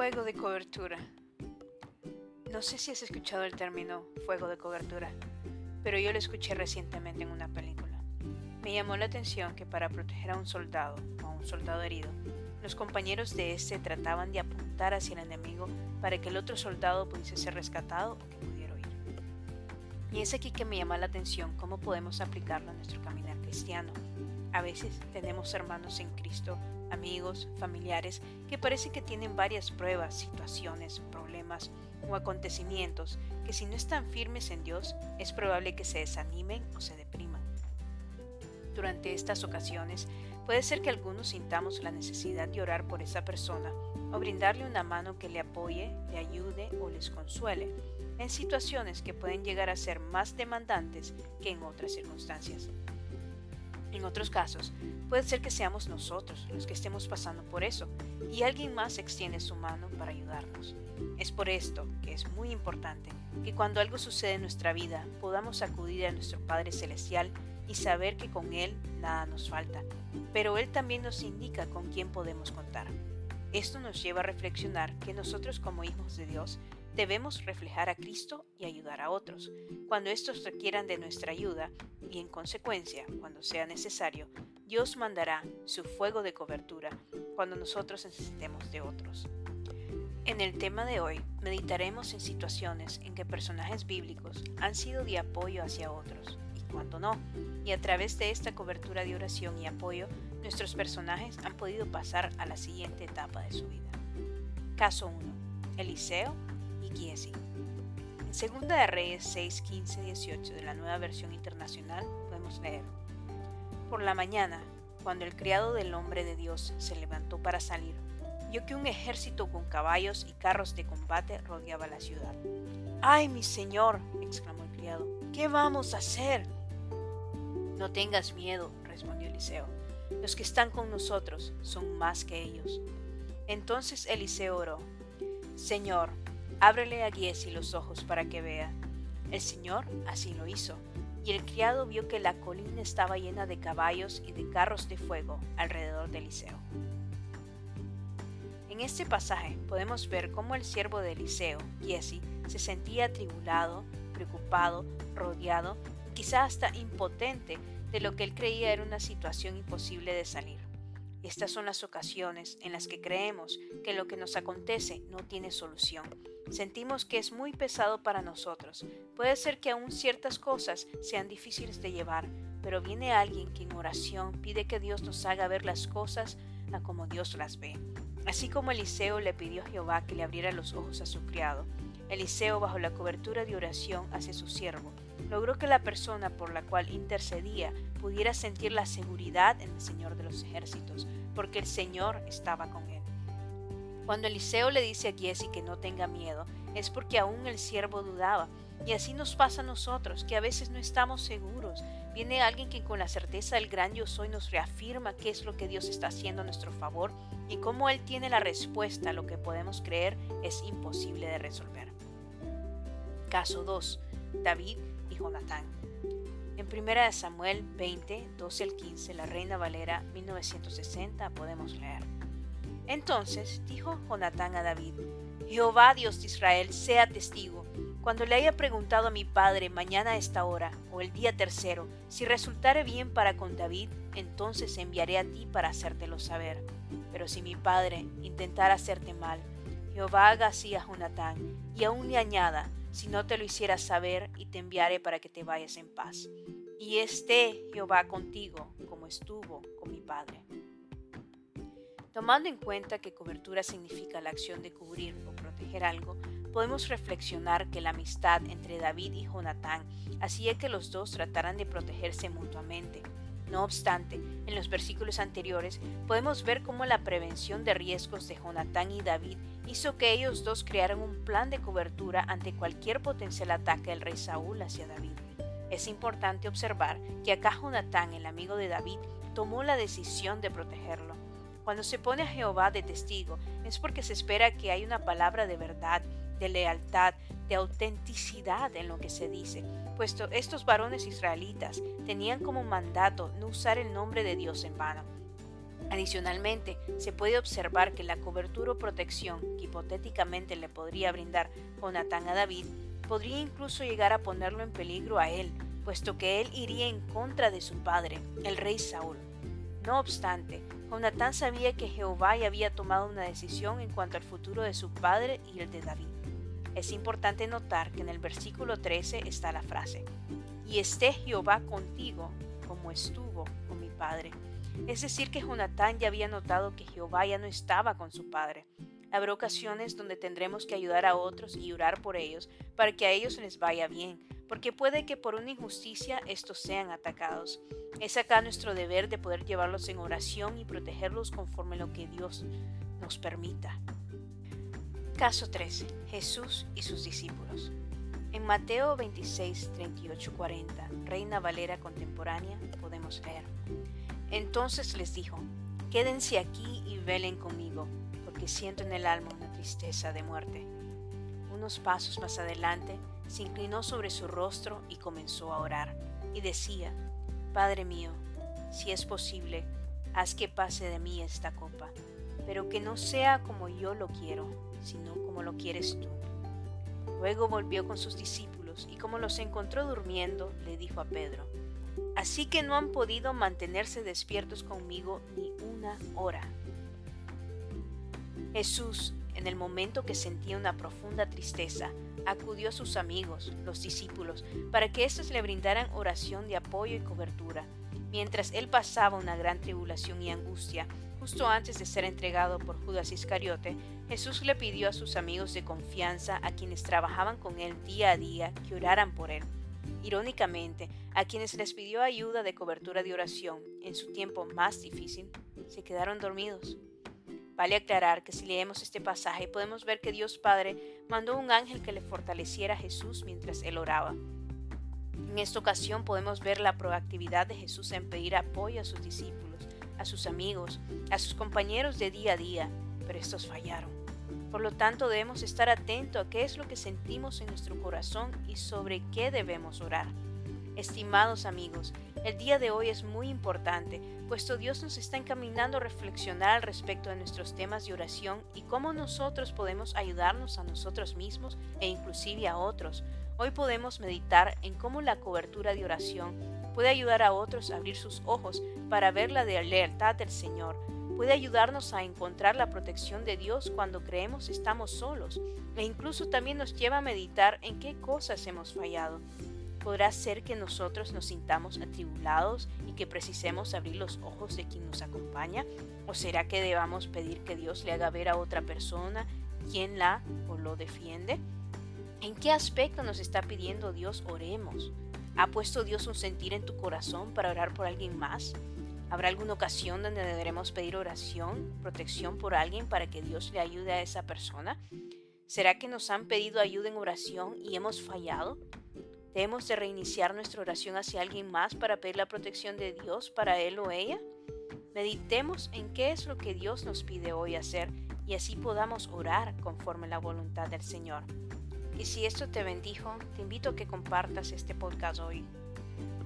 Fuego de cobertura. No sé si has escuchado el término fuego de cobertura, pero yo lo escuché recientemente en una película. Me llamó la atención que para proteger a un soldado o a un soldado herido, los compañeros de este trataban de apuntar hacia el enemigo para que el otro soldado pudiese ser rescatado o que pudiera huir. Y es aquí que me llama la atención cómo podemos aplicarlo a nuestro caminar cristiano. A veces tenemos hermanos en Cristo, amigos, familiares, que parece que tienen varias pruebas, situaciones, problemas o acontecimientos que si no están firmes en Dios es probable que se desanimen o se depriman. Durante estas ocasiones puede ser que algunos sintamos la necesidad de orar por esa persona o brindarle una mano que le apoye, le ayude o les consuele en situaciones que pueden llegar a ser más demandantes que en otras circunstancias. En otros casos, puede ser que seamos nosotros los que estemos pasando por eso y alguien más extiende su mano para ayudarnos. Es por esto que es muy importante que cuando algo sucede en nuestra vida podamos acudir a nuestro Padre Celestial y saber que con Él nada nos falta, pero Él también nos indica con quién podemos contar. Esto nos lleva a reflexionar que nosotros como hijos de Dios debemos reflejar a Cristo y ayudar a otros, cuando estos requieran de nuestra ayuda, y en consecuencia, cuando sea necesario, Dios mandará su fuego de cobertura cuando nosotros necesitemos de otros. En el tema de hoy, meditaremos en situaciones en que personajes bíblicos han sido de apoyo hacia otros y cuando no, y a través de esta cobertura de oración y apoyo, nuestros personajes han podido pasar a la siguiente etapa de su vida. Caso 1. Eliseo En Segunda de Reyes 6, 15, 18 de la nueva versión internacional podemos leer. Por la mañana, cuando el criado del hombre de Dios se levantó para salir, vio que un ejército con caballos y carros de combate rodeaba la ciudad. ¡Ay, mi señor! exclamó el criado. ¿Qué vamos a hacer? No tengas miedo, respondió Eliseo. Los que están con nosotros son más que ellos. Entonces Eliseo oró. Señor, Ábrele a Giesi los ojos para que vea. El Señor así lo hizo, y el criado vio que la colina estaba llena de caballos y de carros de fuego alrededor de Eliseo. En este pasaje podemos ver cómo el siervo de Eliseo, Giesi, se sentía atribulado, preocupado, rodeado, quizá hasta impotente de lo que él creía era una situación imposible de salir. Estas son las ocasiones en las que creemos que lo que nos acontece no tiene solución. Sentimos que es muy pesado para nosotros. Puede ser que aún ciertas cosas sean difíciles de llevar, pero viene alguien que en oración pide que Dios nos haga ver las cosas a como Dios las ve. Así como Eliseo le pidió a Jehová que le abriera los ojos a su criado, Eliseo, bajo la cobertura de oración hacia su siervo, logró que la persona por la cual intercedía pudiera sentir la seguridad en el Señor de los ejércitos, porque el Señor estaba con él. Cuando Eliseo le dice a Giesi que no tenga miedo, es porque aún el siervo dudaba. Y así nos pasa a nosotros, que a veces no estamos seguros. Viene alguien que con la certeza del gran yo soy nos reafirma qué es lo que Dios está haciendo a nuestro favor y cómo Él tiene la respuesta a lo que podemos creer es imposible de resolver. Caso 2. David y Jonatán. En 1 Samuel 20, 12 al 15, la Reina Valera 1960 podemos leer. Entonces dijo Jonatán a David, Jehová Dios de Israel sea testigo, cuando le haya preguntado a mi padre mañana a esta hora o el día tercero, si resultare bien para con David, entonces enviaré a ti para hacértelo saber. Pero si mi padre intentara hacerte mal, Jehová haga así a Jonatán, y aún le añada, si no te lo hiciera saber, y te enviaré para que te vayas en paz. Y esté Jehová contigo, como estuvo con mi padre. Tomando en cuenta que cobertura significa la acción de cubrir o proteger algo, podemos reflexionar que la amistad entre David y Jonatán hacía que los dos trataran de protegerse mutuamente. No obstante, en los versículos anteriores podemos ver cómo la prevención de riesgos de Jonatán y David hizo que ellos dos crearan un plan de cobertura ante cualquier potencial ataque del rey Saúl hacia David. Es importante observar que acá Jonatán, el amigo de David, tomó la decisión de protegerlo. Cuando se pone a Jehová de testigo es porque se espera que hay una palabra de verdad, de lealtad, de autenticidad en lo que se dice, puesto estos varones israelitas tenían como mandato no usar el nombre de Dios en vano. Adicionalmente, se puede observar que la cobertura o protección que hipotéticamente le podría brindar Jonatán a David podría incluso llegar a ponerlo en peligro a él, puesto que él iría en contra de su padre, el rey Saúl. No obstante, Jonatán sabía que Jehová ya había tomado una decisión en cuanto al futuro de su padre y el de David. Es importante notar que en el versículo 13 está la frase, y esté Jehová contigo como estuvo con mi padre. Es decir, que Jonatán ya había notado que Jehová ya no estaba con su padre. Habrá ocasiones donde tendremos que ayudar a otros y orar por ellos para que a ellos les vaya bien, porque puede que por una injusticia estos sean atacados. Es acá nuestro deber de poder llevarlos en oración y protegerlos conforme lo que Dios nos permita. Caso 13. Jesús y sus discípulos. En Mateo 26, 38, 40, Reina Valera contemporánea, podemos leer. Entonces les dijo, quédense aquí y velen conmigo, porque siento en el alma una tristeza de muerte. Unos pasos más adelante, se inclinó sobre su rostro y comenzó a orar, y decía, Padre mío, si es posible, haz que pase de mí esta copa, pero que no sea como yo lo quiero, sino como lo quieres tú. Luego volvió con sus discípulos y como los encontró durmiendo, le dijo a Pedro, Así que no han podido mantenerse despiertos conmigo ni una hora. Jesús, en el momento que sentía una profunda tristeza, acudió a sus amigos, los discípulos, para que éstos le brindaran oración de apoyo y cobertura. Mientras él pasaba una gran tribulación y angustia, justo antes de ser entregado por Judas Iscariote, Jesús le pidió a sus amigos de confianza, a quienes trabajaban con él día a día, que oraran por él. Irónicamente, a quienes les pidió ayuda de cobertura de oración en su tiempo más difícil, se quedaron dormidos. Vale aclarar que si leemos este pasaje podemos ver que Dios Padre mandó un ángel que le fortaleciera a Jesús mientras él oraba. En esta ocasión podemos ver la proactividad de Jesús en pedir apoyo a sus discípulos, a sus amigos, a sus compañeros de día a día, pero estos fallaron. Por lo tanto, debemos estar atentos a qué es lo que sentimos en nuestro corazón y sobre qué debemos orar. Estimados amigos, el día de hoy es muy importante, puesto Dios nos está encaminando a reflexionar respecto de nuestros temas de oración y cómo nosotros podemos ayudarnos a nosotros mismos e inclusive a otros. Hoy podemos meditar en cómo la cobertura de oración puede ayudar a otros a abrir sus ojos para ver la lealtad del Señor, puede ayudarnos a encontrar la protección de Dios cuando creemos estamos solos e incluso también nos lleva a meditar en qué cosas hemos fallado. Podrá ser que nosotros nos sintamos atribulados y que precisemos abrir los ojos de quien nos acompaña, o será que debamos pedir que Dios le haga ver a otra persona quien la o lo defiende. ¿En qué aspecto nos está pidiendo Dios oremos? ¿Ha puesto Dios un sentir en tu corazón para orar por alguien más? ¿Habrá alguna ocasión donde deberemos pedir oración, protección por alguien para que Dios le ayude a esa persona? ¿Será que nos han pedido ayuda en oración y hemos fallado? ¿Debemos de reiniciar nuestra oración hacia alguien más para pedir la protección de Dios para él o ella? Meditemos en qué es lo que Dios nos pide hoy hacer y así podamos orar conforme la voluntad del Señor. Y si esto te bendijo, te invito a que compartas este podcast hoy.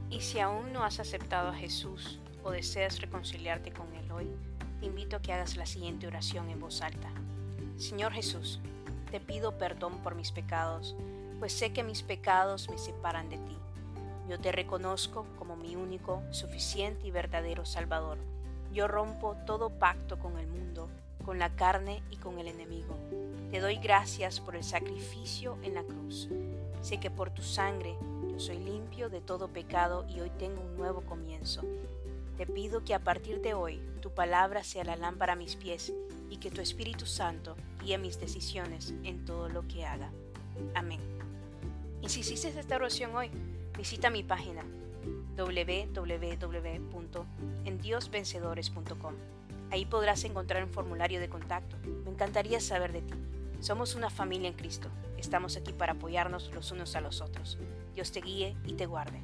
Y si aún no has aceptado a Jesús, o deseas reconciliarte con Él hoy, te invito a que hagas la siguiente oración en voz alta. Señor Jesús, te pido perdón por mis pecados, pues sé que mis pecados me separan de ti. Yo te reconozco como mi único, suficiente y verdadero Salvador. Yo rompo todo pacto con el mundo, con la carne y con el enemigo. Te doy gracias por el sacrificio en la cruz. Sé que por tu sangre yo soy limpio de todo pecado y hoy tengo un nuevo comienzo. Te pido que a partir de hoy tu palabra sea la lámpara a mis pies y que tu Espíritu Santo guíe mis decisiones en todo lo que haga. Amén. Y si hiciste esta oración hoy, visita mi página www.endiosvencedores.com. Ahí podrás encontrar un formulario de contacto. Me encantaría saber de ti. Somos una familia en Cristo. Estamos aquí para apoyarnos los unos a los otros. Dios te guíe y te guarde.